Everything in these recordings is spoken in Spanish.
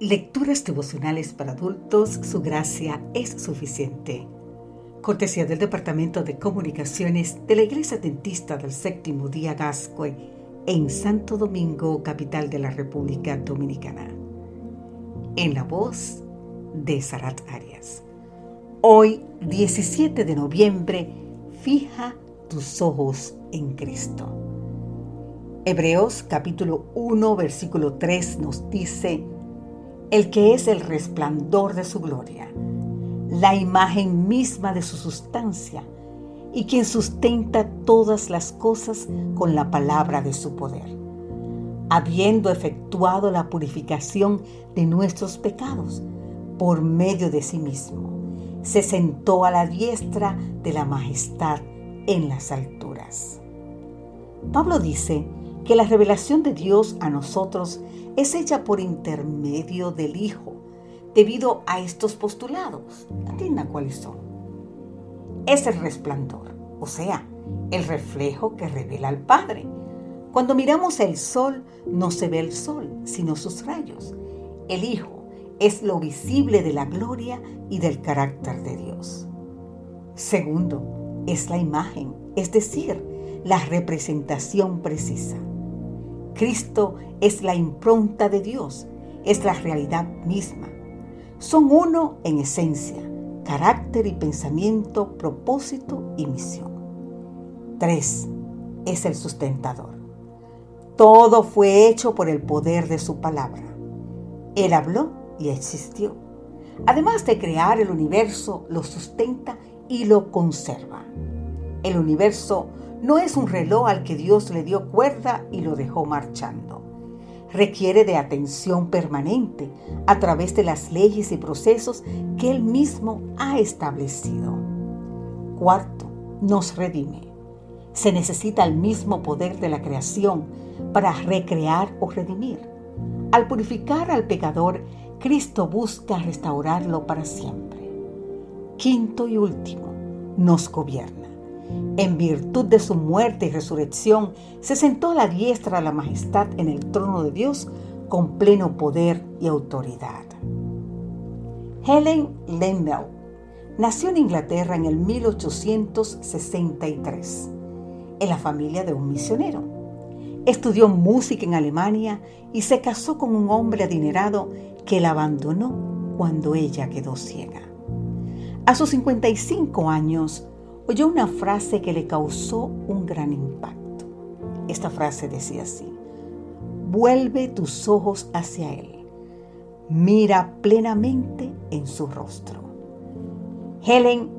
Lecturas devocionales para adultos, su gracia es suficiente. Cortesía del Departamento de Comunicaciones de la Iglesia Dentista del Séptimo Día Gascue en Santo Domingo, capital de la República Dominicana. En la voz de Sarat Arias. Hoy, 17 de noviembre, fija tus ojos en Cristo. Hebreos capítulo 1, versículo 3 nos dice, el que es el resplandor de su gloria, la imagen misma de su sustancia, y quien sustenta todas las cosas con la palabra de su poder, habiendo efectuado la purificación de nuestros pecados por medio de sí mismo, se sentó a la diestra de la majestad en las alturas. Pablo dice que la revelación de Dios a nosotros es hecha por intermedio del Hijo, debido a estos postulados. Atienda cuáles son. Es el resplandor, o sea, el reflejo que revela al Padre. Cuando miramos el sol, no se ve el sol, sino sus rayos. El Hijo es lo visible de la gloria y del carácter de Dios. Segundo, es la imagen, es decir, la representación precisa. Cristo es la impronta de Dios, es la realidad misma. Son uno en esencia, carácter y pensamiento, propósito y misión. Tres, es el sustentador. Todo fue hecho por el poder de su palabra. Él habló y existió. Además de crear el universo, lo sustenta y lo conserva. El universo no es un reloj al que Dios le dio cuerda y lo dejó marchando. Requiere de atención permanente a través de las leyes y procesos que Él mismo ha establecido. Cuarto, nos redime. Se necesita el mismo poder de la creación para recrear o redimir. Al purificar al pecador, Cristo busca restaurarlo para siempre. Quinto y último, nos gobierna en virtud de su muerte y resurrección, se sentó a la diestra de la majestad en el trono de Dios con pleno poder y autoridad. Helen Lemmel nació en Inglaterra en el 1863, en la familia de un misionero. Estudió música en Alemania y se casó con un hombre adinerado que la abandonó cuando ella quedó ciega. A sus 55 años, oyó una frase que le causó un gran impacto. Esta frase decía así, vuelve tus ojos hacia Él, mira plenamente en su rostro. Helen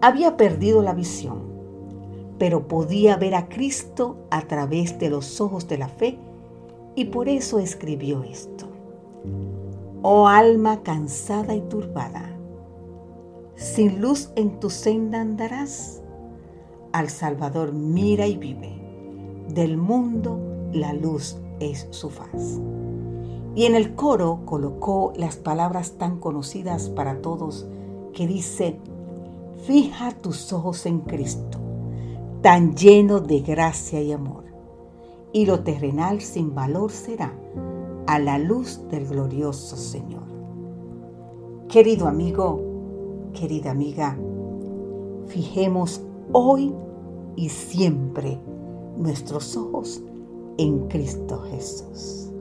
había perdido la visión, pero podía ver a Cristo a través de los ojos de la fe y por eso escribió esto. Oh alma cansada y turbada, sin luz en tu senda andarás. Al Salvador mira y vive. Del mundo la luz es su faz. Y en el coro colocó las palabras tan conocidas para todos que dice, fija tus ojos en Cristo, tan lleno de gracia y amor, y lo terrenal sin valor será a la luz del glorioso Señor. Querido amigo, querida amiga, fijemos hoy y siempre nuestros ojos en Cristo Jesús.